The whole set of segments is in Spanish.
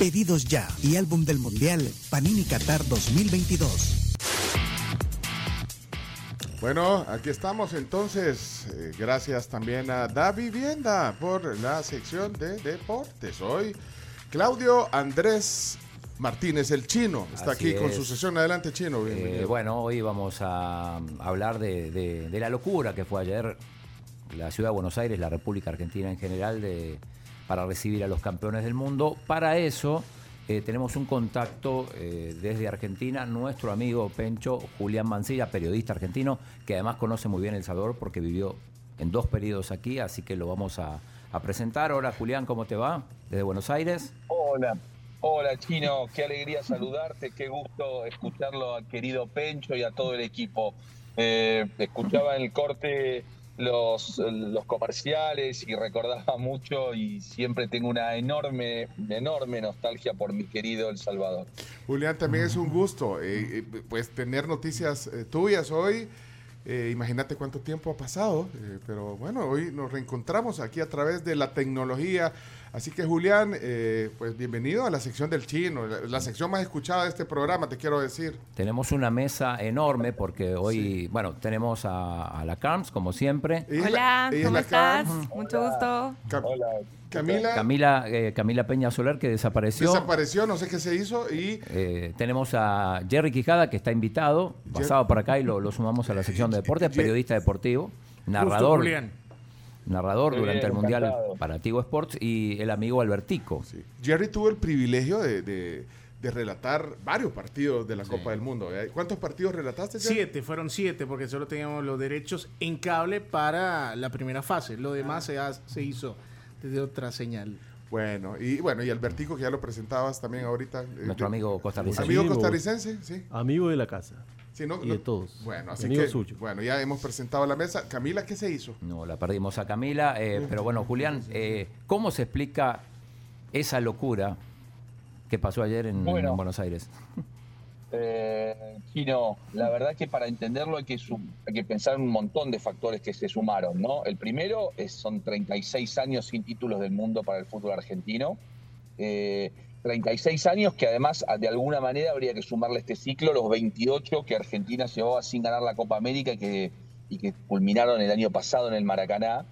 Pedidos Ya y Álbum del Mundial Panini Qatar 2022. Bueno, aquí estamos entonces. Eh, gracias también a Da Vivienda por la sección de deportes. Hoy Claudio Andrés Martínez, el chino, está Así aquí con su sesión. Adelante, chino. Eh, bueno, hoy vamos a hablar de, de- de la locura que fue ayer la ciudad de Buenos Aires, la República Argentina en general, de, para recibir a los campeones del mundo. Para eso eh, tenemos un contacto eh, desde Argentina, nuestro amigo Pencho Julián Mancilla, periodista argentino, que además conoce muy bien El Salvador porque vivió en dos periodos aquí, así que lo vamos a, presentar. Hola Julián, ¿cómo te va? Desde Buenos Aires. Hola, hola Chino, qué alegría saludarte, qué gusto escucharlo al querido Pencho y a todo el equipo. Eh, escuchaba en el corte los, los comerciales y recordaba mucho y siempre tengo una enorme, enorme nostalgia por mi querido El Salvador. Julián, también es un gusto eh, eh, pues tener noticias eh, tuyas hoy. Eh, imagínate cuánto tiempo ha pasado, pero bueno, hoy nos reencontramos aquí a través de la tecnología. Así que Julián, eh, pues bienvenido a la sección del chino, la, la sección más escuchada de este programa, te quiero decir. Tenemos una mesa enorme porque hoy, bueno, tenemos a, a la Carms, como siempre. Hola, es ¿cómo estás? Mucho gusto. Cam- Hola. Camila Camila, eh, Camila Peña Soler, que desapareció. desapareció, no sé qué se hizo y Eh, tenemos a Jerry Quijada, que está invitado, pasado por acá y lo, lo sumamos a la sección de deportes, Jer- periodista deportivo, narrador, Julián. Narrador Muy durante bien, el Mundial encantado. para Tigo Sports y el amigo Albertico. sí. Jerry tuvo el privilegio de, de- de relatar varios partidos de la Copa del Mundo. ¿eh? ¿Cuántos partidos relataste? Jerry? Siete, fueron siete, porque solo teníamos los derechos en cable para la primera fase. Lo demás se, ha- se hizo desde otra señal. Bueno, y bueno, y Albertico, que ya lo presentabas también ahorita. eh, Nuestro amigo costarricense. Amigo Amigo. costarricense, sí. Amigo de la casa. Sí, no- Y no- de todos. Bueno, así que, suyo. bueno, ya hemos presentado la mesa. Camila, ¿qué se hizo? No, la perdimos a Camila, eh, pero bueno, Julián, eh, ¿cómo se explica esa locura que pasó ayer en, Bueno. en Buenos Aires? Eh, Chino, la verdad que para entenderlo hay que, hay que pensar en un montón de factores que se sumaron, ¿no? El primero es, son 36 años sin títulos del mundo para el fútbol argentino. Eh, 36 años que además de alguna manera habría que sumarle este ciclo los 28 que Argentina llevaba sin ganar la Copa América y que, culminaron el año pasado en el Maracaná.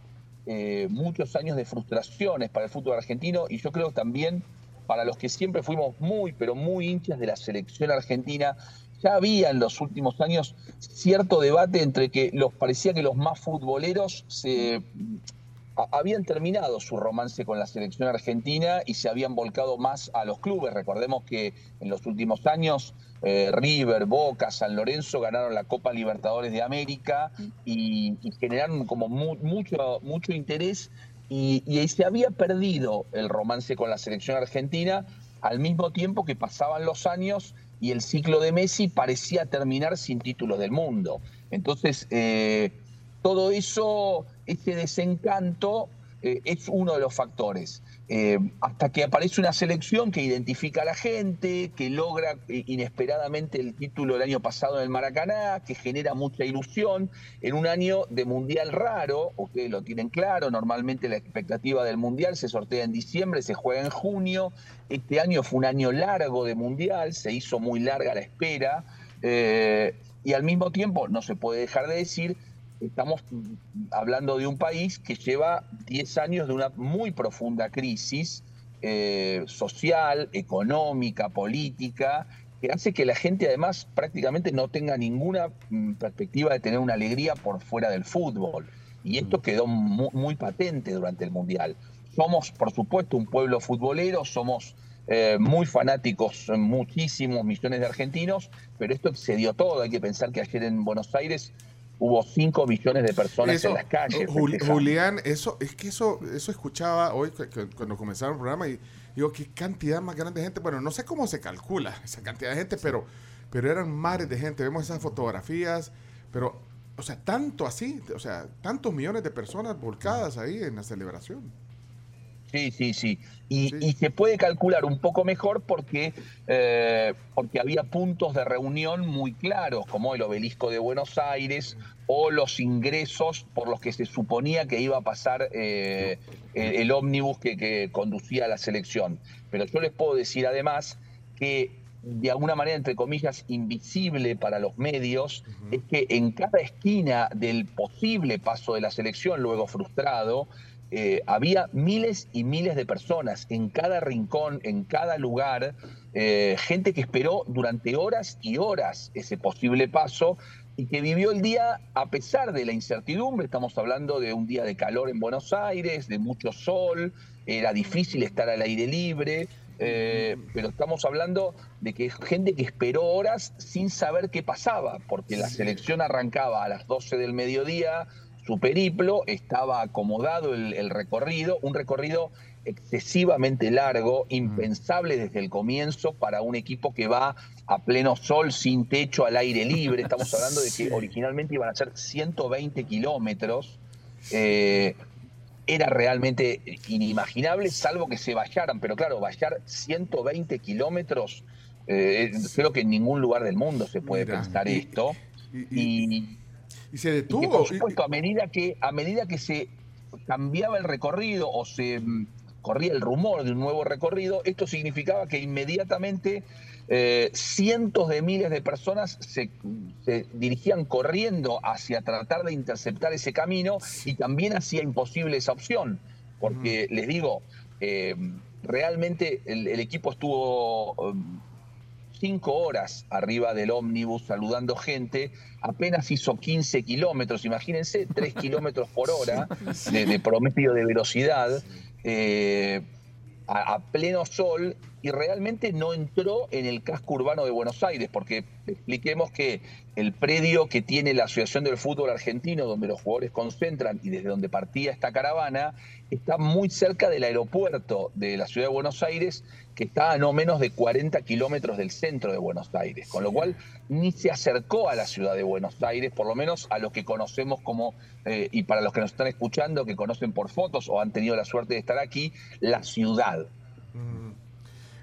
Eh, muchos años de frustraciones para el fútbol argentino y yo creo también para los que siempre fuimos muy, pero muy hinchas de la selección argentina, ya había en los últimos años cierto debate entre que los parecía que los más futboleros se habían terminado su romance con la selección argentina y se habían volcado más a los clubes. Recordemos que en los últimos años eh, River, Boca, San Lorenzo ganaron la Copa Libertadores de América y, generaron como mu- mucho, mucho interés y, y se había perdido el romance con la selección argentina al mismo tiempo que pasaban los años y el ciclo de Messi parecía terminar sin títulos del mundo. Entonces, eh, todo eso, ese desencanto, eh, es uno de los factores. Eh, hasta que aparece una selección que identifica a la gente, que logra eh, inesperadamente el título el año pasado en el Maracaná, que genera mucha ilusión, en un año de mundial raro, ustedes lo tienen claro, normalmente la expectativa del mundial se sortea en diciembre, se juega en junio, este año fue un año largo de mundial, se hizo muy larga la espera, y al mismo tiempo, no se puede dejar de decir, estamos mm, hablando de un país que lleva 10 años de una muy profunda crisis eh, social, económica, política, que hace que la gente además prácticamente no tenga ninguna mm, perspectiva de tener una alegría por fuera del fútbol. Y esto quedó mu- muy, patente durante el Mundial. Somos, por supuesto, un pueblo futbolero, somos eh, muy fanáticos, muchísimos millones de argentinos, pero esto excedió todo. Hay que pensar que ayer en Buenos Aires hubo 5 millones de personas Eso, en las calles. Jul-. Julián, eso, es que eso, eso escuchaba hoy cu- cu- cuando comenzaron el programa y Digo, qué cantidad más grande de gente. Bueno, no sé cómo se calcula esa cantidad de gente, pero, pero eran mares de gente. Vemos esas fotografías, pero, o sea, tanto así, o sea, tantos millones de personas volcadas ahí en la celebración. Sí, sí, sí. Y, se puede calcular un poco mejor porque, eh, porque había puntos de reunión muy claros, como el obelisco de Buenos Aires o los ingresos por los que se suponía que iba a pasar eh, el, ómnibus que, conducía a la selección. Pero yo les puedo decir además que de alguna manera, entre comillas, invisible para los medios, es que en cada esquina del posible paso de la selección, luego frustrado, eh, había miles y miles de personas en cada rincón, en cada lugar, eh, gente que esperó durante horas y horas ese posible paso y que vivió el día a pesar de la incertidumbre. Estamos hablando de un día de calor en Buenos Aires, de mucho sol, era difícil estar al aire libre. Eh, pero estamos hablando de que gente que esperó horas sin saber qué pasaba, porque la selección arrancaba a las 12 del mediodía, su periplo, estaba acomodado el, recorrido, un recorrido excesivamente largo, impensable desde el comienzo para un equipo que va a pleno sol, sin techo, al aire libre. Estamos hablando de que originalmente iban a ser 120 kilómetros. Eh, era realmente inimaginable, salvo que se vallaran. Pero claro, vallar 120 kilómetros, eh, creo que en ningún lugar del mundo se puede pensar esto. y y se detuvo. por supuesto, a medida que, a medida que se cambiaba el recorrido o se mm, corría el rumor de un nuevo recorrido, esto significaba que inmediatamente eh, cientos de miles de personas se, dirigían corriendo hacia tratar de interceptar ese camino y también hacía imposible esa opción. Porque les digo, eh, realmente el, equipo estuvo um, cinco horas arriba del ómnibus saludando gente, apenas hizo 15 kilómetros, imagínense, 3 kilómetros por hora de, promedio de velocidad. Eh, a, pleno sol y realmente no entró en el casco urbano de Buenos Aires, porque expliquemos que el predio que tiene la Asociación del Fútbol Argentino, donde los jugadores concentran y desde donde partía esta caravana, está muy cerca del aeropuerto de la ciudad de Buenos Aires, que está a no menos de 40 kilómetros del centro de Buenos Aires, con lo cual ni se acercó a la ciudad de Buenos Aires, por lo menos a los que conocemos como, eh, y para los que nos están escuchando, que conocen por fotos o han tenido la suerte de estar aquí, la ciudad. Mm.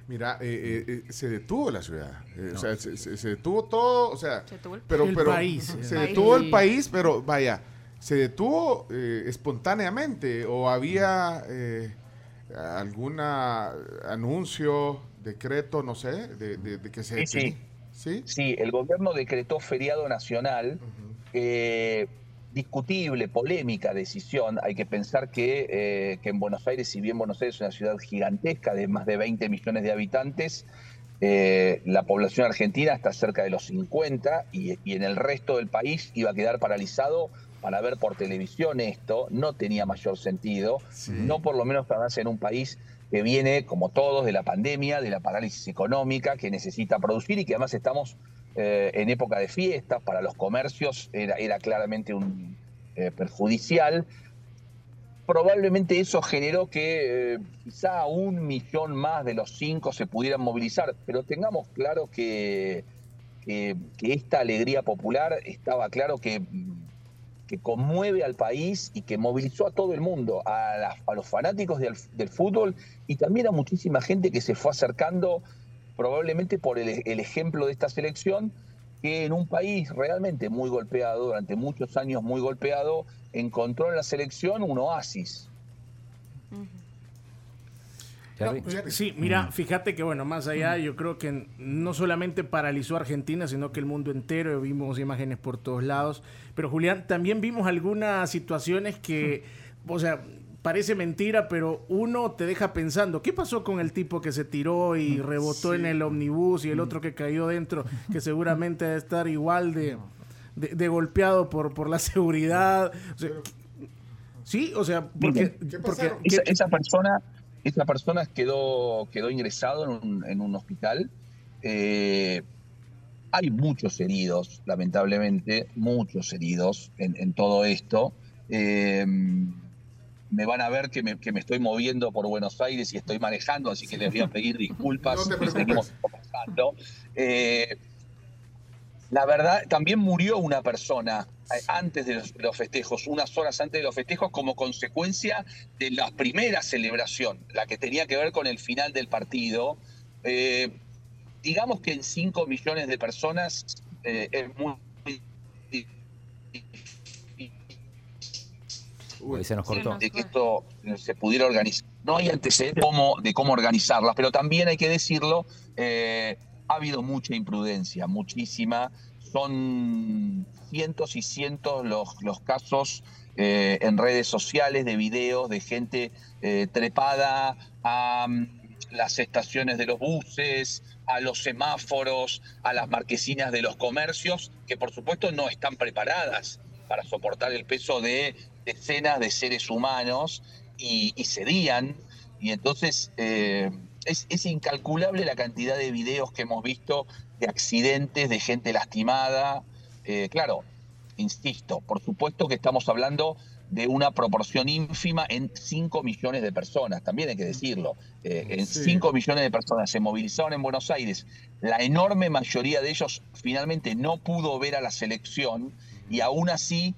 Mira, eh, eh, se detuvo la ciudad, o sea, se, detuvo todo, o sea, pero, pero país, se detuvo el país, pero vaya, se detuvo espontáneamente o había algún anuncio, decreto, no sé, de, que se... Sí, sí. sí. el gobierno decretó feriado nacional. Eh, discutible, polémica decisión. Hay que pensar que, eh, que, en Buenos Aires, si bien Buenos Aires es una ciudad gigantesca de más de 20 millones de habitantes, eh, la población argentina está cerca de los 50 y, y, en el resto del país iba a quedar paralizado para ver por televisión esto, no tenía mayor sentido, no por lo menos para en un país que viene, como todos, de la pandemia, de la parálisis económica, que necesita producir y que además estamos eh, en época de fiestas, para los comercios era, era claramente un eh, perjudicial. Probablemente eso generó que eh, quizá un millón más de los cinco se pudieran movilizar, pero tengamos claro que, que esta alegría popular estaba claro que que conmueve al país y que movilizó a todo el mundo, a, los fanáticos del, fútbol y también a muchísima gente que se fue acercando probablemente por el, ejemplo de esta selección, que en un país realmente muy golpeado, durante muchos años muy golpeado, encontró en la selección un oasis. Sí, mira, mm. fíjate que bueno, más allá, yo creo que no solamente paralizó Argentina, sino que el mundo entero, vimos imágenes por todos lados. Pero Julián, también vimos algunas situaciones que, o sea, parece mentira, pero uno te deja pensando, ¿qué pasó con el tipo que se tiró y rebotó en el omnibus y el otro que cayó dentro, que seguramente debe estar igual de, de, golpeado por, por la seguridad? sí, o sea, porque, porque esa persona esa persona quedó, quedó ingresado en un, hospital. Eh, hay muchos heridos, lamentablemente, muchos heridos en, todo esto. Eh, me van a ver que me, que me, estoy moviendo por Buenos Aires y estoy manejando, así que les voy a pedir disculpas. No te seguimos eh, la verdad, también murió una persona eh, antes de los, festejos, unas horas antes de los festejos, como consecuencia de la primera celebración, la que tenía que ver con el final del partido. Eh, digamos que en 5 millones de personas es muy se nos cortó. De que esto se pudiera organizar. No hay antecedentes de cómo, de cómo organizarlas, pero también hay que decirlo, eh, ha habido mucha imprudencia, muchísima. Son cientos y cientos los, los casos eh, en redes sociales de videos de gente eh, trepada a mm, las estaciones de los buses, a los semáforos, a las marquesinas de los comercios, que por supuesto no están preparadas para soportar el peso de decenas de seres humanos y, cedían. Y entonces eh, es, incalculable la cantidad de videos que hemos visto de accidentes, de gente lastimada. Eh, claro, insisto, por supuesto que estamos hablando de una proporción ínfima en 5 millones de personas, también hay que decirlo. Eh, en 5 millones de personas se movilizaron en Buenos Aires. La enorme mayoría de ellos finalmente no pudo ver a la selección y aún así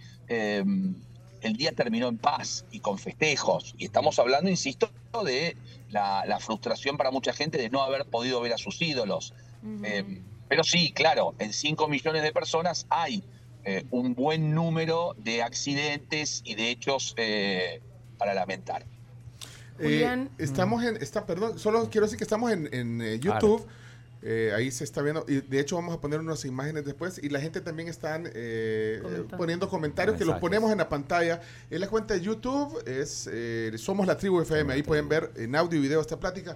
el día terminó en paz y con festejos. Y estamos hablando, insisto, de la, frustración para mucha gente de no haber podido ver a sus ídolos. Eh, pero sí, claro, en 5 millones de personas hay eh, un buen número de accidentes y de hechos eh, para lamentar. estamos en, está, perdón, solo quiero decir que estamos en, YouTube. Eh, ahí se está viendo, y de hecho vamos a poner unas imágenes después, y la gente también está eh, poniendo comentarios que los ponemos en la pantalla. En la cuenta de YouTube es eh, Somos la Tribu FM, ahí pueden ver en audio y video esta plática.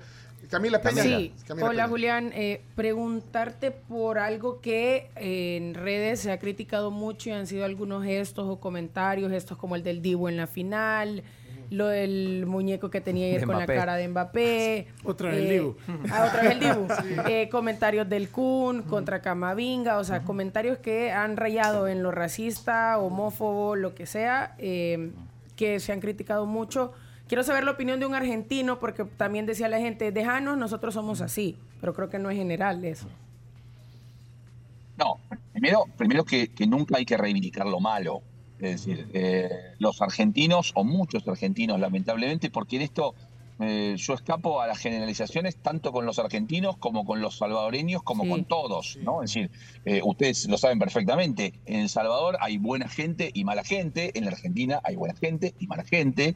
Camila Peña. Sí. Hola Julián, preguntarte por algo que en redes se ha criticado mucho y han sido algunos gestos o comentarios, gestos como el del Divo en la final, lo del muñeco que tenía ayer con la cara de Mbappé. Otra vez el eh, Dibu. Ah, otra vez el Dibu. Eh, comentarios del Kun contra Camavinga, o sea, comentarios que han rayado en lo racista, homófobo, lo que sea, eh, que se han criticado mucho. Quiero saber la opinión de un argentino, porque también decía la gente, déjanos, nosotros somos así, pero creo que no es general eso. No, primero, primero que, que nunca hay que reivindicar lo malo. Es decir, eh, los argentinos, o muchos argentinos lamentablemente, porque en esto eh, yo escapo a las generalizaciones tanto con los argentinos como con los salvadoreños, como con todos, ¿no? Es decir, eh, ustedes lo saben perfectamente, en El Salvador hay buena gente y mala gente, en la Argentina hay buena gente y mala gente,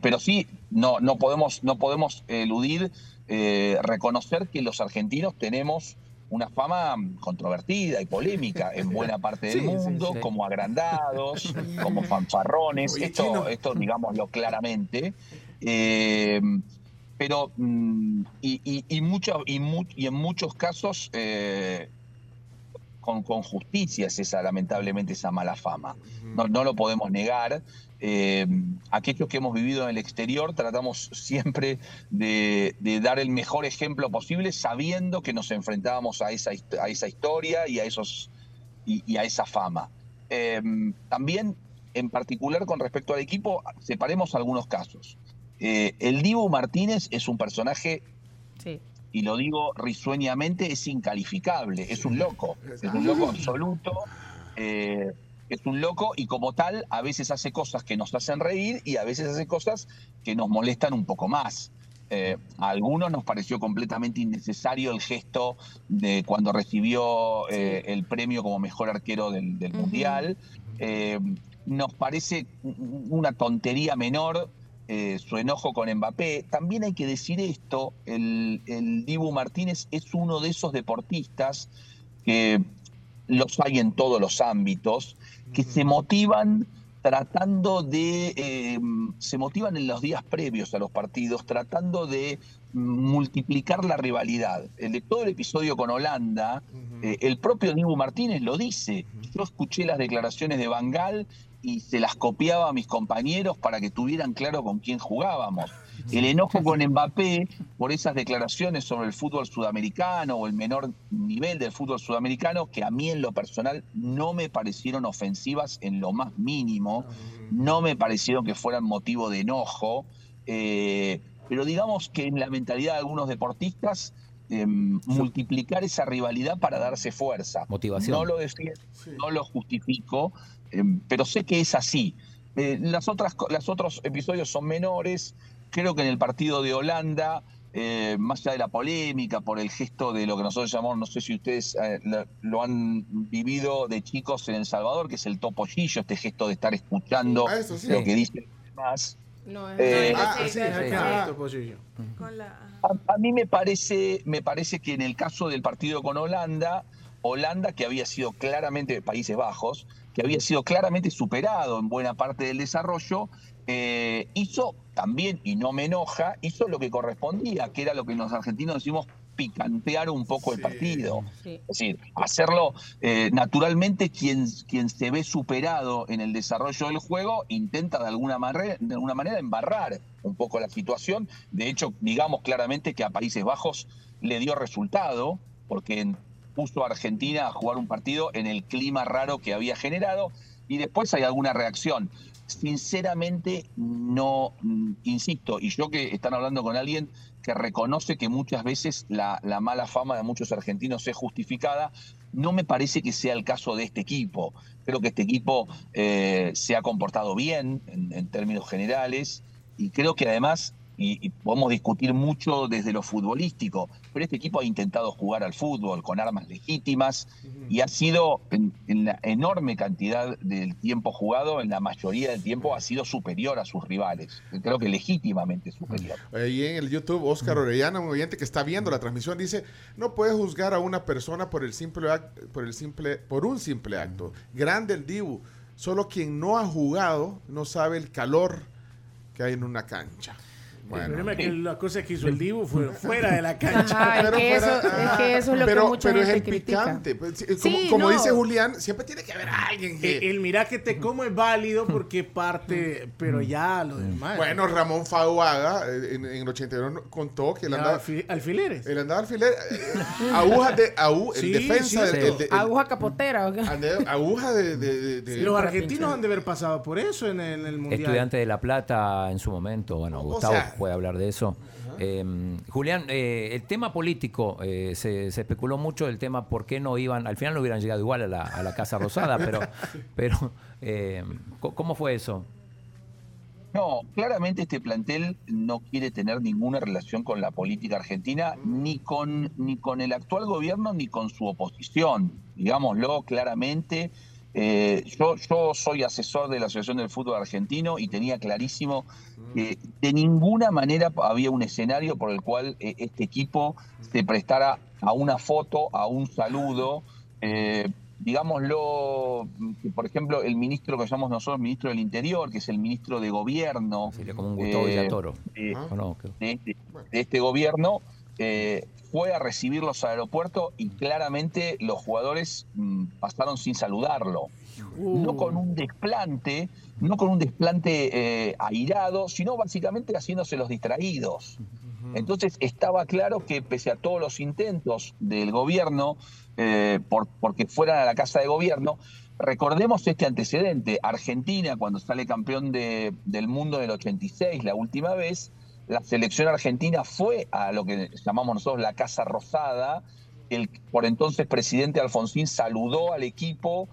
pero sí, no, no podemos, no podemos eludir reconocer que los argentinos tenemos una fama controvertida y polémica en buena parte del mundo, como agrandados, como fanfarrones, esto, esto digámoslo claramente. Eh, pero, mm, y, y, y, y, en muchos casos, eh, con, con, justicia es esa, lamentablemente, esa mala fama. No, no lo podemos negar. Eh, aquellos que hemos vivido en el exterior tratamos siempre de, dar el mejor ejemplo posible sabiendo que nos enfrentábamos a esa, a esa historia y a, esos, y, a esa fama. Eh, también, en particular con respecto al equipo, separemos algunos casos. Eh, el Divo Martínez es un personaje, y lo digo risueñamente, es incalificable, es un loco, es un loco absoluto. Eh, es un loco y como tal a veces hace cosas que nos hacen reír y a veces hace cosas que nos molestan un poco más. Eh, a algunos nos pareció completamente innecesario el gesto de cuando recibió eh, el premio como mejor arquero del, Mundial. Eh, nos parece una tontería menor su enojo con Mbappé. También hay que decir esto, el, el Dibu Martínez es uno de esos deportistas que los hay en todos los ámbitos, que se motivan tratando de, eh, se motivan en los días previos a los partidos, tratando de multiplicar la rivalidad. El de todo el episodio con Holanda, eh, el propio Dibu Martínez lo dice. Yo escuché las declaraciones de Bangal y se las copiaba a mis compañeros para que tuvieran claro con quién jugábamos. El enojo con Mbappé por esas declaraciones sobre el fútbol sudamericano o el menor nivel del fútbol sudamericano, que a mí en lo personal no me parecieron ofensivas en lo más mínimo, no me parecieron que fueran motivo de enojo, eh, pero digamos que en la mentalidad de algunos deportistas, em, multiplicar esa rivalidad para darse fuerza. Motivación. No lo defiendo, no lo justifico, em, pero sé que es así. Eh, las otras, los otros episodios son menores. Creo que en el partido de Holanda, eh, más allá de la polémica por el gesto de lo que nosotros llamamos, no sé si ustedes eh, lo, han vivido de chicos en El Salvador, que es el topollillo, este gesto de estar escuchando Ah, lo que dicen los demás. No, es Eh, ah, sí, sí, Acá, a mí me parece, me parece que en el caso del partido con Holanda, Holanda, que había sido claramente, Países Bajos, que había sido claramente superado en buena parte del desarrollo, eh, hizo también, y no me enoja, hizo lo que correspondía, que era lo que los argentinos decimos picantear un poco el partido. Sí. Es decir, hacerlo eh, naturalmente quien, quien se ve superado en el desarrollo del juego intenta de alguna, manera, de alguna manera embarrar un poco la situación. De hecho, digamos claramente que a Países Bajos le dio resultado porque en- puso a Argentina a jugar un partido en el clima raro que había generado y después hay alguna reacción. Sinceramente, no, mm, insisto, y yo que están hablando con alguien que reconoce que muchas veces la, la mala fama de muchos argentinos es justificada, no me parece que sea el caso de este equipo. Creo que este equipo eh, se ha comportado bien en, en términos generales y creo que además, y, y podemos discutir mucho desde lo futbolístico, pero este equipo ha intentado jugar al fútbol con armas legítimas y ha sido, en, en la enorme cantidad del tiempo jugado, en la mayoría del tiempo, ha sido superior a sus rivales. Creo que legítimamente superior. Ahí en el YouTube, Oscar Orellana, un oyente que está viendo la transmisión, dice, no puedes juzgar a una persona por el simple act- por el simple, por un simple acto. Grande el Dibu. Solo quien no ha jugado no sabe el calor que hay en una cancha. El Bueno. problema es que la cosa que hizo el Dibu fue fuera de la cancha. Ajá, es Pero que, eso, fuera- es que eso es lo pero, que mucha pero es el critica. picante. Pues, sí, Como, Sí, como no. dice Julián, siempre tiene que haber alguien que... Eh, El mira que te como es válido porque parte, pero ya lo demás. Bueno, Ramón Faduaga eh, en, en el 82 contó que él Ya, andaba, alfi- alfileres. él andaba alfiler, eh, agujas de, agu- en Sí, defensa sí, del- sí. el de- el- Aguja capotera. ¿o qué? ande- aguja de, de- de- de- Los argentinos han de haber pasado por eso en el, en el mundial. Estudiante de La Plata en su momento, bueno, O Gustavo sea- puede hablar de eso. Eh, Julián, eh, el tema político, eh, se, se especuló mucho el tema por qué no iban, al final no hubieran llegado igual a la, a la Casa Rosada, pero, pero ¿cómo fue eso? No, claramente este plantel no quiere tener ninguna relación con la política argentina, ni con, ni con el actual gobierno, ni con su oposición. Digámoslo claramente. Eh, yo, yo soy asesor de la Asociación del Fútbol Argentino y tenía clarísimo que de ninguna manera había un escenario por el cual eh, este equipo se prestara a una foto, a un saludo. eh, digámoslo, por ejemplo, el ministro que llamamos nosotros ministro del Interior, que es el ministro de Gobierno Sería como un Gustavo Villatoro. Ah. ¿o no? Que- de, este, de este gobierno, eh, fue a recibirlos al aeropuerto y claramente los jugadores mm, pasaron sin saludarlo. No con un desplante, no con un desplante eh, airado, sino básicamente haciéndose los distraídos. Entonces estaba claro que pese a todos los intentos del gobierno eh, por porque fueran a la casa de gobierno, recordemos este antecedente. Argentina, cuando sale campeón de- del mundo en el 86, la última vez, la selección argentina fue a lo que llamamos nosotros la Casa Rosada. El por entonces presidente Alfonsín saludó al equipo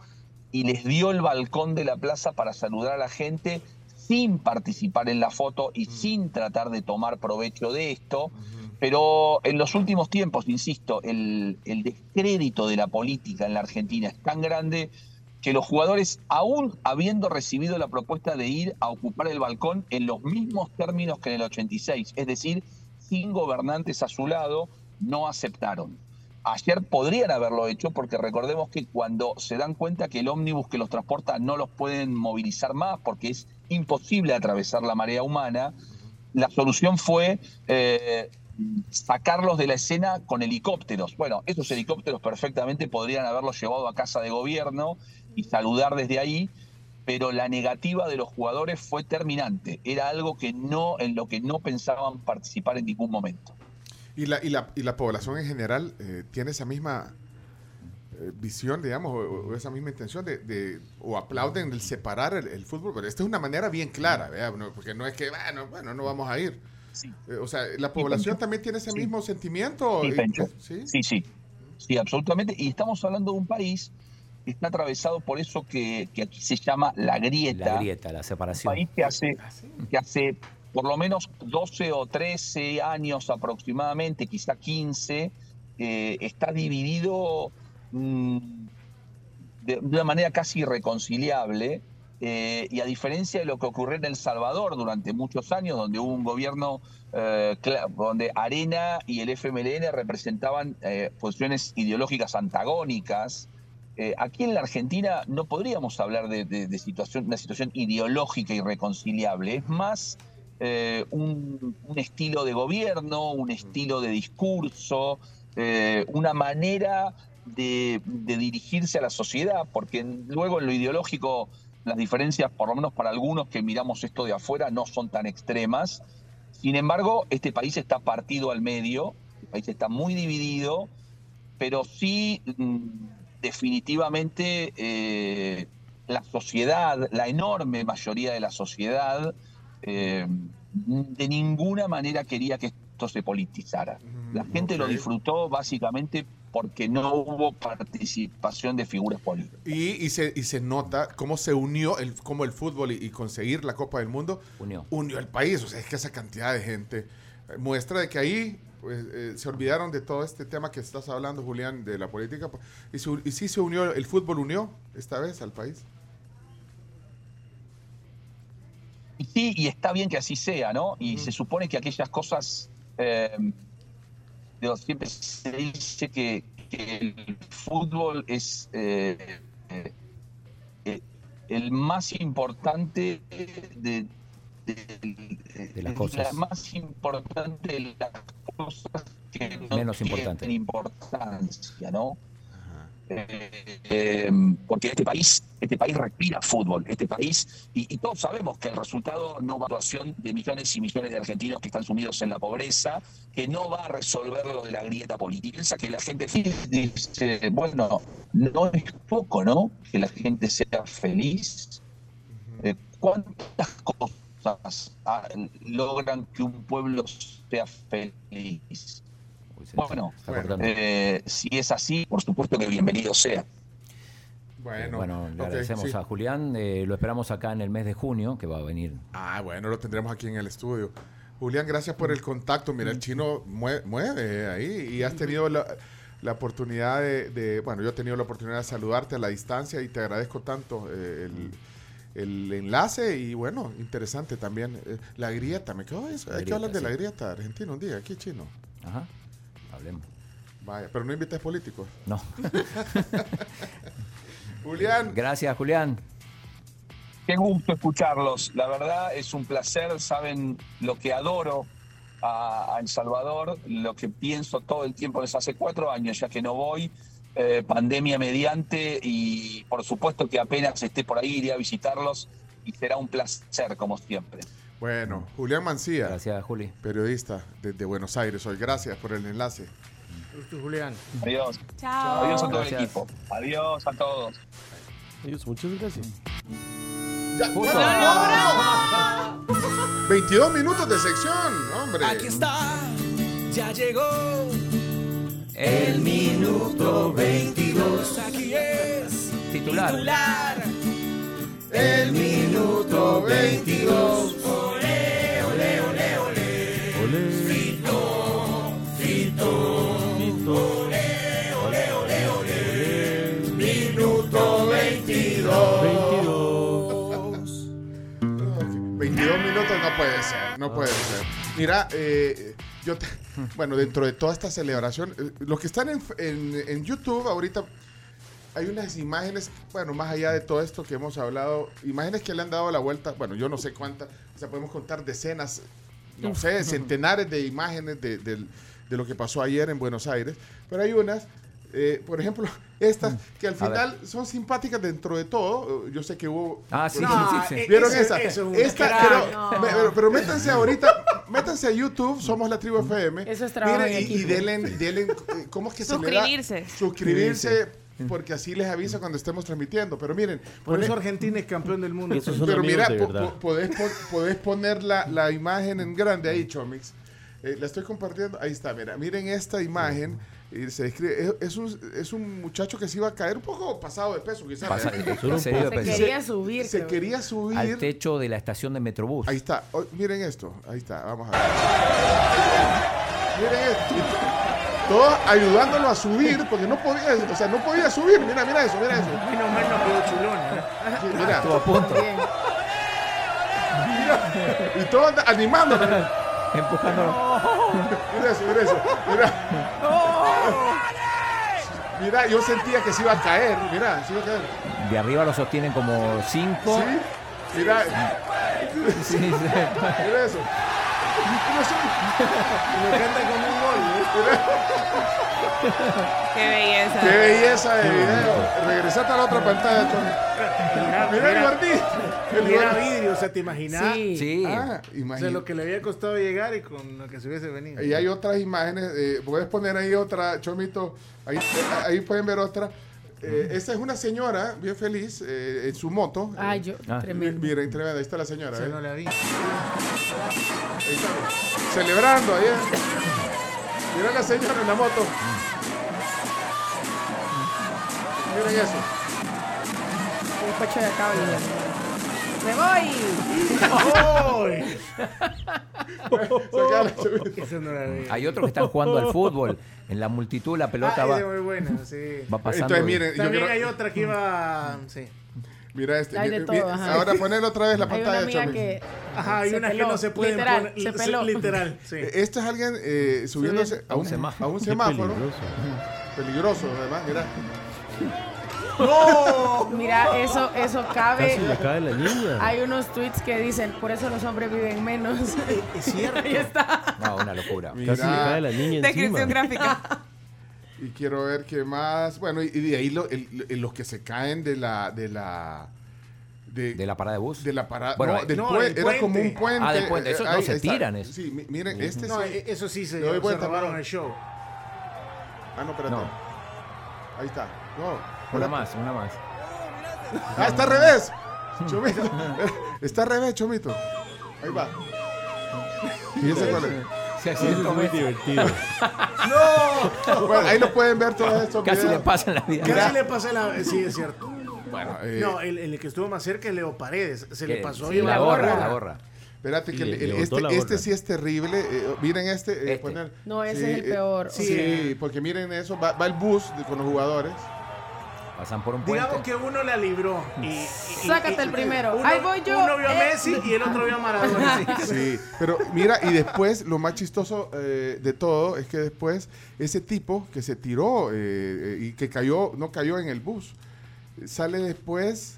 y les dio el balcón de la plaza para saludar a la gente sin participar en la foto y sin tratar de tomar provecho de esto. Pero en los últimos tiempos, insisto, el, el descrédito de la política en la Argentina es tan grande que los jugadores, aún habiendo recibido la propuesta de ir a ocupar el balcón en los mismos términos que en el 86, es decir, sin gobernantes a su lado, no aceptaron. Ayer podrían haberlo hecho porque recordemos que cuando se dan cuenta que el ómnibus que los transporta no los pueden movilizar más porque es imposible atravesar la marea humana, la solución fue eh, sacarlos de la escena con helicópteros. Bueno, esos helicópteros perfectamente podrían haberlos llevado a casa de gobierno y saludar desde ahí, pero la negativa de los jugadores fue terminante. Era algo que no, en lo que no pensaban participar en ningún momento. ¿Y la, y la, y la población en general eh, tiene esa misma eh, visión, digamos, o, esa misma intención de, o aplauden el separar el, fútbol? Pero esta es una manera bien clara, porque no es que, bueno, bueno, no vamos a ir. Eh, o sea, ¿la población también tiene ese mismo sentimiento? Sí, sí, sí, sí, absolutamente. Y estamos hablando de un país está atravesado por eso que, aquí se llama la grieta. La grieta, la separación. Un país que hace, que hace por lo menos 12 o 13 años aproximadamente, quizá 15, eh, está dividido mm, de, una manera casi irreconciliable. Eh, y a diferencia de lo que ocurrió en El Salvador durante muchos años, donde hubo un gobierno eh, donde Arena y el FMLN representaban posiciones ideológicas antagónicas, aquí en la Argentina no podríamos hablar de, situación, una situación ideológica irreconciliable. Es más eh, un, estilo de gobierno, un estilo de discurso, eh, una manera de, dirigirse a la sociedad, porque luego en lo ideológico las diferencias, por lo menos para algunos que miramos esto de afuera, no son tan extremas. Sin embargo, este país está partido al medio, el país está muy dividido, pero sí mm, definitivamente eh, la sociedad, la enorme mayoría de la sociedad, eh, de ninguna manera quería que esto se politizara. La gente lo disfrutó básicamente porque no hubo participación de figuras políticas. Y, se, y se nota cómo se unió, el, cómo el fútbol y, conseguir la Copa del Mundo unió. unió el país. O sea, es que esa cantidad de gente eh, muestra de que ahí pues, eh, se olvidaron de todo este tema que estás hablando, Julián, de la política. Y, y sí se unió, el fútbol unió esta vez al país. sí, y está bien que así sea, ¿no? Y se supone que aquellas cosas, eh, siempre se dice que, el fútbol es eh, eh, el más importante de, las cosas. más importante de las cosas que menos importante. importancia, ¿no? Eh, porque este país, este país respira fútbol, este país, y, todos sabemos que el resultado no va a actuación de millones y millones de argentinos que están sumidos en la pobreza, que no va a resolver lo de la grieta política. Piensa que la gente dice, bueno, no es poco, ¿no? Que la gente sea feliz. Eh, ¿Cuántas cosas ah, logran que un pueblo sea feliz? Bueno, eh, si es así, por supuesto que bienvenido sea. Bueno, le agradecemos a Julián. Eh, lo esperamos acá en el mes de junio, que va a venir. Ah, bueno, lo tendremos aquí en el estudio. Julián, gracias por el contacto. Mira, el chino mueve, ahí y has tenido la, oportunidad de, Bueno, yo he tenido la oportunidad de saludarte a la distancia y te agradezco tanto eh, el, enlace y bueno, interesante también. la grieta, me quedo eso. Hay que hablar de la grieta argentina un día, aquí chino. Ajá. Hablemos. Vaya, pero no invites políticos. No. Julián. Gracias, Julián. Qué gusto escucharlos. La verdad es un placer. Saben lo que adoro a, El Salvador, lo que pienso todo el tiempo desde hace cuatro años, ya que no voy. Eh, pandemia mediante y por supuesto que apenas esté por ahí iré a visitarlos y será un placer como siempre. Bueno, Julián Mancía. Gracias, Juli. Periodista desde Buenos Aires hoy. Gracias por el enlace. Julián. Adiós. Chao. Adiós a todo el equipo. Adiós a todos. Adiós, muchas gracias. Ya, 22 minutos de sección, hombre. Aquí está, ya llegó el minuto 22. Aquí es titular. titular. El minuto 22. Minuto 22. 22 minutos no puede ser, no puede ser. Mira, eh, yo bueno, dentro de toda esta celebración, eh, los que están en, en, YouTube ahorita hay unas imágenes, bueno, más allá de todo esto que hemos hablado, imágenes que le han dado la vuelta, bueno, yo no sé cuántas, o sea, podemos contar decenas, no sé, centenares de imágenes de, de, de lo que pasó ayer en Buenos Aires, pero hay unas Eh, por ejemplo, estas que al final son simpáticas dentro de todo. Yo sé que hubo. Ah, sí, sí, sí, sí. ¿Vieron Eso- esa? eso es un Esta, crack. pero, No. me- pero, pero métanse ahorita, métanse a YouTube, somos la tribu FM. Eso es trabajo Miren, en y, y denle, denle, ¿cómo es que se le da? Suscribirse. Suscribirse, porque así les avisa cuando estemos transmitiendo. Pero miren, Por pone- eso Argentina es campeón del mundo. Esos son pero mira, de po- podés poner la, la imagen en grande ahí, Chomix. Eh, la estoy compartiendo. Ahí está, mira. Miren esta imagen. Y se describe, es, es un, es un muchacho que se iba a caer un poco pasado de peso, quizás. Se quería subir. Se quería subir. al techo de la estación de Metrobús. Ahí está. Oh, miren esto. Ahí está. Vamos a ver. Miren esto. Todos ayudándolo a subir porque no podía, o sea, no podía subir. Mira, mira eso, mira eso. Menos mal no quedó chulón. Sí, mira. Estuvo a punto. Bien. Y todos anda- animándolo. Empujándolo. Mira eso, mira eso. Mira. Mira, yo sentía que se iba a caer. Mira, se iba a caer. De arriba lo sostienen como cinco. ¿Sí? Mira, Sí, sí. mira eso. Canta como un gol. ¿eh? Qué belleza. Qué belleza de video. Regresate a la otra pantalla, Tony. Mira, Mira el mira, Martí. El y era vidrio, o sea, ¿te imaginas? Sí. Sí. Ah, O sea, lo que le había costado llegar y con lo que se hubiese venido. Y hay otras imágenes. eh, puedes poner ahí otra, Chomito. Ahí, ahí pueden ver otra. Eh, esta es una señora bien feliz eh, en su moto. Ay, yo, Ah. tremendo. Miren, tremenda. Ahí está la señora. Esa ¿eh? no la vi. Ahí está. Celebrando ayer. Mira la señora en la moto. Miren eso. Un coche de cable. ¡Me voy! Vi. Hay otros que están jugando al fútbol. En la multitud la pelota Ah, va, muy buena, sí. va pasando. Entonces, miren, yo También quiero- hay otra que iba. Sí. Mira este. Hay de mi- todo, mi- ajá. ahora ponelo otra vez la Hay una pantalla, amiga Chomito. que. Ajá, hay unas que no se pueden Literal, poner. se peló. Literal, sí. Este es alguien eh, subiéndose a un, semáforo. a un semáforo. peligroso. Peligroso, además, mira. Mira, eso, eso cabe. Casi le cae la niña. Hay unos tweets que dicen, por eso los hombres viven menos. Es cierto. Ahí está. No, una locura. Casi le cae la niña Descripción encima. gráfica. Y quiero ver qué más. Bueno, y, de ahí lo- el- el- los que se caen de la. De la de, De la parada de bus. de la parada. Bueno, no, eh, no, del era como un puente. Ah, del puente. Eso eh, no, ahí se está. tiran eso. Sí, mi- miren, este No, sí. e- eso sí se, se robaron ¿no? el show. Ah, no, espérate. No. Ahí está. No. Una más, una más. Ah, está al revés. Chomito. Está al revés, Chomito. Ahí va. ¿Y ese cuál es? Se es muy divertido. Bueno, ahí lo pueden ver todos estos Casi le pasa en la vida. Casi le pasé la. Sí, es cierto. Bueno, eh, No, el, el que estuvo más cerca es Leo Paredes. Se le pasó sí, y la la gorra, gorra. la gorra. espérate que el- le- el- le botó este, este sí es terrible. eh, miren este. eh, Este. poner- No, ese sí, es el eh, peor. Sí, Sí. porque miren eso. Va, va el bus de- con los jugadores. Pasan por un puente. Digamos que uno la libró. Y, Sácate y- el primero. Uno, Ahí voy yo. Uno vio a Eh. Messi y el otro vio a Maradona. sí. Pero mira, y después lo más chistoso eh, de todo es que después ese tipo que se tiró eh, y que cayó, no cayó en el bus, sale después,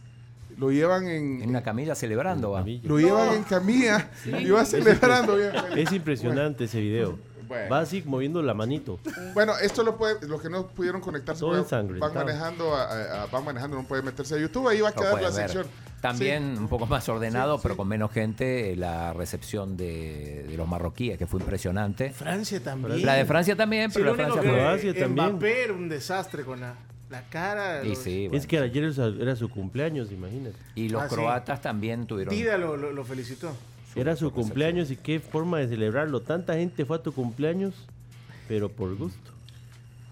lo llevan en, En una camilla celebrando va. Lo llevan en camilla y va celebrando. Es impresionante ese video. Bueno. Va así moviendo la manito. Bueno, esto lo puede, los que no pudieron conectarse Todo ensangrentado. van manejando, a- a- a- van manejando, no pueden meterse a YouTube, ahí va a quedar la pueden ver. sección. También un poco más ordenado, Sí, pero sí. con menos gente, eh, la recepción de, de los marroquíes, que fue impresionante. Francia también. La de Francia también, pero la Francia que fue... Croacia también. Mbappé era un desastre con la, la cara. Y los- sí, Es que ayer era su- cumpleaños, imagínate. Y los Ah, sí. croatas también tuvieron... Dida lo, lo- lo felicitó. Era su cumpleaños y qué forma de celebrarlo. Tanta gente fue a tu cumpleaños, pero por gusto.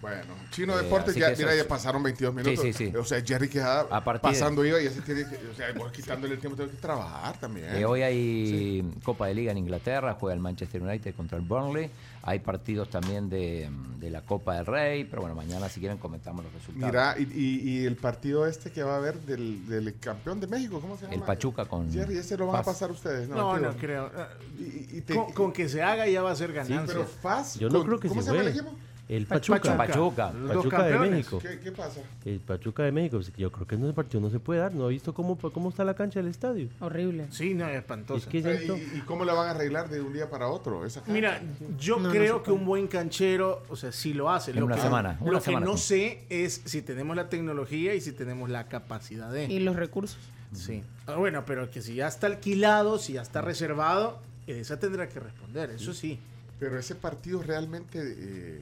Bueno, Chino Eh, Deportes, ya, mira, es- ya pasaron 22 minutos. sí, sí. O sea, Jerry queda A partir de- pasando iba y así tiene que, o sea, vos quitándole el tiempo, tengo que trabajar también. Eh, hoy hay Copa de Liga en Inglaterra, juega el Manchester United contra el Burnley. Hay partidos también de, de la Copa del Rey, pero bueno, mañana si quieren comentamos los resultados. Mira, y, y- y el partido este que va a haber del, del campeón de México, ¿cómo se llama? el Pachuca con... Jerry, ese lo van a pasar ustedes, ¿no? No, no creo. Y, y te- Con, con que se haga ya va a ser Sí, ganancia. pero Faz, Yo no con- creo que ¿cómo se se llama el equipo? El Pachuca. Pachuca. El Pachuca de México. ¿Qué, qué pasa? El Pachuca de México. Yo creo que en ese partido no se puede dar. No he visto cómo, cómo está la cancha del estadio. Horrible. Sí, no, es espantoso. Es que es Eh, esto- ¿Y, y cómo la van a arreglar de un día para otro? Esa? Mira, yo No, no creo que un buen canchero, o sea, sí lo hace. En lo una que, semana, Lo una que semana no sé es si tenemos la tecnología y si tenemos la capacidad de. Y los recursos. Sí. Ah, bueno, pero que si ya está alquilado, si ya está reservado, esa tendrá que responder, eso sí. Pero ese partido realmente... eh,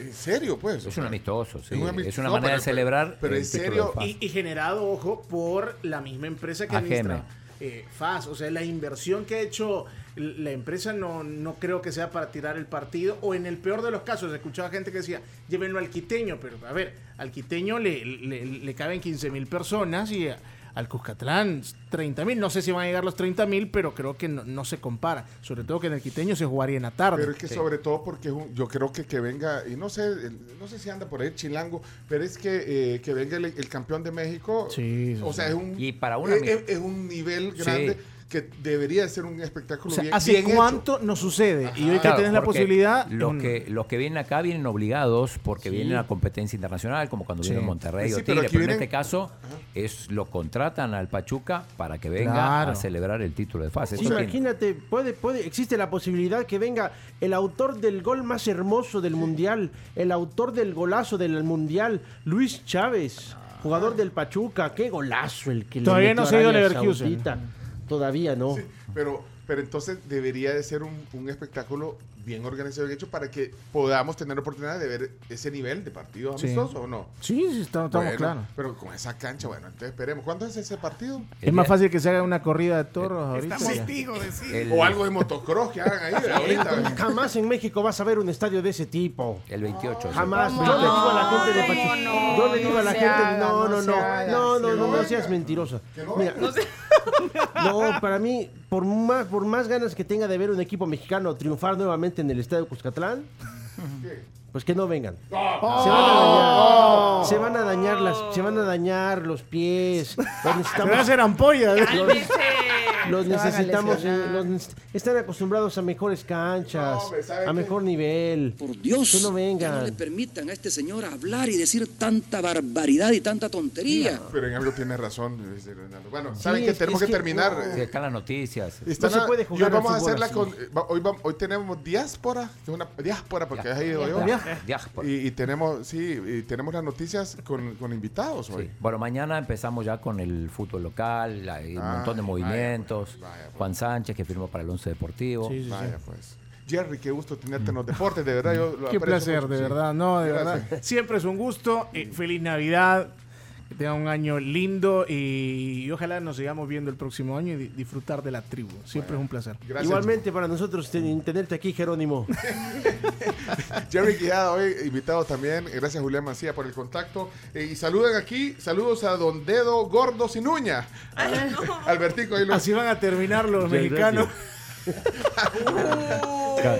en serio, pues. Es un amistoso, sí. es un Es, amistoso. una No, manera pero- de celebrar. pero en serio. Y, y generado, ojo, por la misma empresa que AGM. administra eh, FAS. O sea, la inversión que ha hecho la empresa no, no creo que sea para tirar el partido. O en el peor de los casos, escuchaba gente que decía, llévenlo al quiteño. Pero a ver, al quiteño le, le, le caben 15 mil personas y a- al Cuscatlán 30 mil. No sé si van a llegar los 30 mil, pero creo que no, no se compara. Sobre todo que en el quiteño se jugaría en la tarde. Pero es que Sí. sobre todo porque es un- yo creo que que venga, y no sé, no sé si anda por ahí chilango, pero es que, eh, que venga el, el campeón de México. Sí, sí, o sea, es un, Y para una es, mi- es- es un nivel Sí. Que debería de ser un O espectáculo sea, bien, ¿hace bien hecho. cuánto no sucede? Y hoy que Claro, tenés la posibilidad... Los un- que, los que vienen acá vienen obligados porque vienen a competencia internacional, como cuando Sí. vino Monterrey Sí, o Tigre. Pero en vienen- este caso, es lo contratan al Pachuca para que venga Claro. a celebrar el título de fase. Imagínate, puede, puede, existe la posibilidad que venga el autor del gol más hermoso del mundial, el autor del golazo del mundial, Luis Chávez, jugador del Pachuca, qué golazo el que le Todavía metió no a se ha ido Leverkusen. Saudita. Todavía no. Sí, pero, pero entonces debería de ser un, un espectáculo bien organizado y hecho para que podamos tener la oportunidad de ver ese nivel de partido Sí. amistoso o no. Sí, sí, estamos, estamos Bueno, claros. Pero con esa cancha, bueno, entonces esperemos. ¿Cuándo es ese partido? el Es más fácil que se haga una corrida de toros ahorita. el- O algo de motocross que hagan ahí ahorita. Jamás en México vas a ver un estadio de ese tipo. El 28. sí. Jamás. ¿Cómo Yo le digo a la gente de ¿Cómo Pachuca. no? Yo le digo a la gente, haga, no, no no, no, haga. no, no, no, no no seas mentirosa. Mira, no, para mí, por más, por más ganas que tenga de ver un equipo mexicano triunfar nuevamente en el estadio Cuscatlán, pues que no vengan. Se van a dañar, se van a dañar las, se van a dañar los pies. Se van a hacer ampollas. Los necesitamos, lesionar. los neces- están acostumbrados a mejores canchas, No, hombre, ¿sabe a qué? mejor nivel. Por Dios, Que no vengan. no le permitan a este señor hablar y decir tanta barbaridad y tanta tontería. Pero en algo tiene razón. Bueno, saben Sí, que tenemos que, que terminar. no. Eh, están las noticias. están No se puede jugar hoy vamos a al fútbol hacerla así. con. eh, Hoy, tenemos diáspora. una diáspora porque has ido yo. Diáspora. Y, y tenemos, sí, y tenemos las noticias con, con invitados hoy. Sí. Bueno, mañana empezamos ya con el fútbol local, hay un Ay, montón de movimientos. Pues, vaya. Juan Sánchez, que firmó para el Once Deportivo. Vaya, pues. Jerry, qué gusto tenerte en los deportes, de verdad. Yo lo Qué placer, mucho, de sí. verdad. No, de Gracias. verdad. Siempre es un gusto. Eh, feliz Navidad. Que tenga un año lindo y, y ojalá nos sigamos viendo el próximo año y di- disfrutar de la tribu. Siempre es un placer. Gracias. Igualmente para nosotros ten- tenerte aquí, Jerónimo. Jerry Quijada hoy invitado también. Gracias Julián Mancía por el contacto. Eh, y saluden aquí, saludos a Don Dedo Gordo Sin Uña. Albertico, ahí lo Así van a terminar los mexicanos.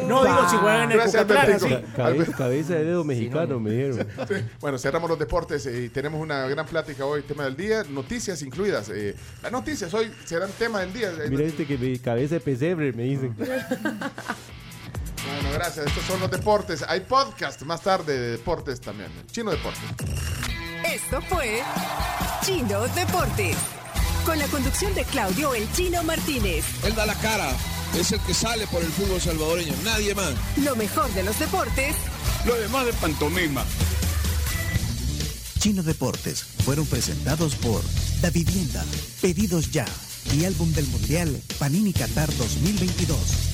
No digo si juegan en el Gracias, así. Cabeza de dedo mexicano, me dijeron. Bueno, cerramos los deportes eh, y tenemos una gran plática hoy, tema del día, noticias incluidas. Eh, las noticias hoy serán tema del día. Eh, Mira este que me, cabeza de pesebre, me dicen. Bueno, gracias. Estos son los deportes. Hay podcast más tarde de deportes también. Chino Deportes. Esto fue Chino Deportes. Con la conducción de Claudio El Chino Martínez. Él da la cara. Es el que sale por el fútbol salvadoreño. Nadie más. Lo mejor de los deportes Lo demás de pantomima. Chino Deportes fueron presentados por Da Vivienda, Pedidos Ya y Álbum del Mundial Panini Qatar 2022.